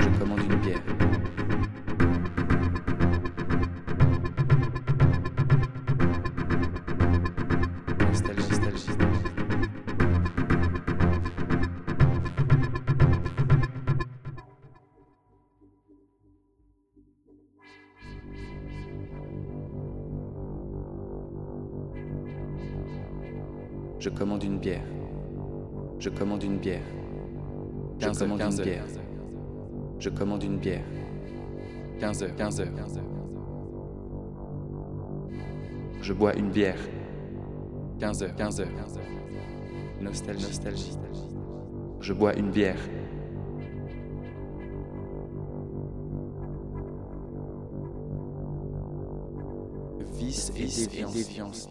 Je commande une bière. Je commande une bière. Je commande une bière. 15 heures, 15 heures. Je commande une bière. 15 heures, 15 heures. Je bois une bière. 15 heures, 15 heures. Nostalgie, nostalgie. Je bois une bière. Vice et déviance.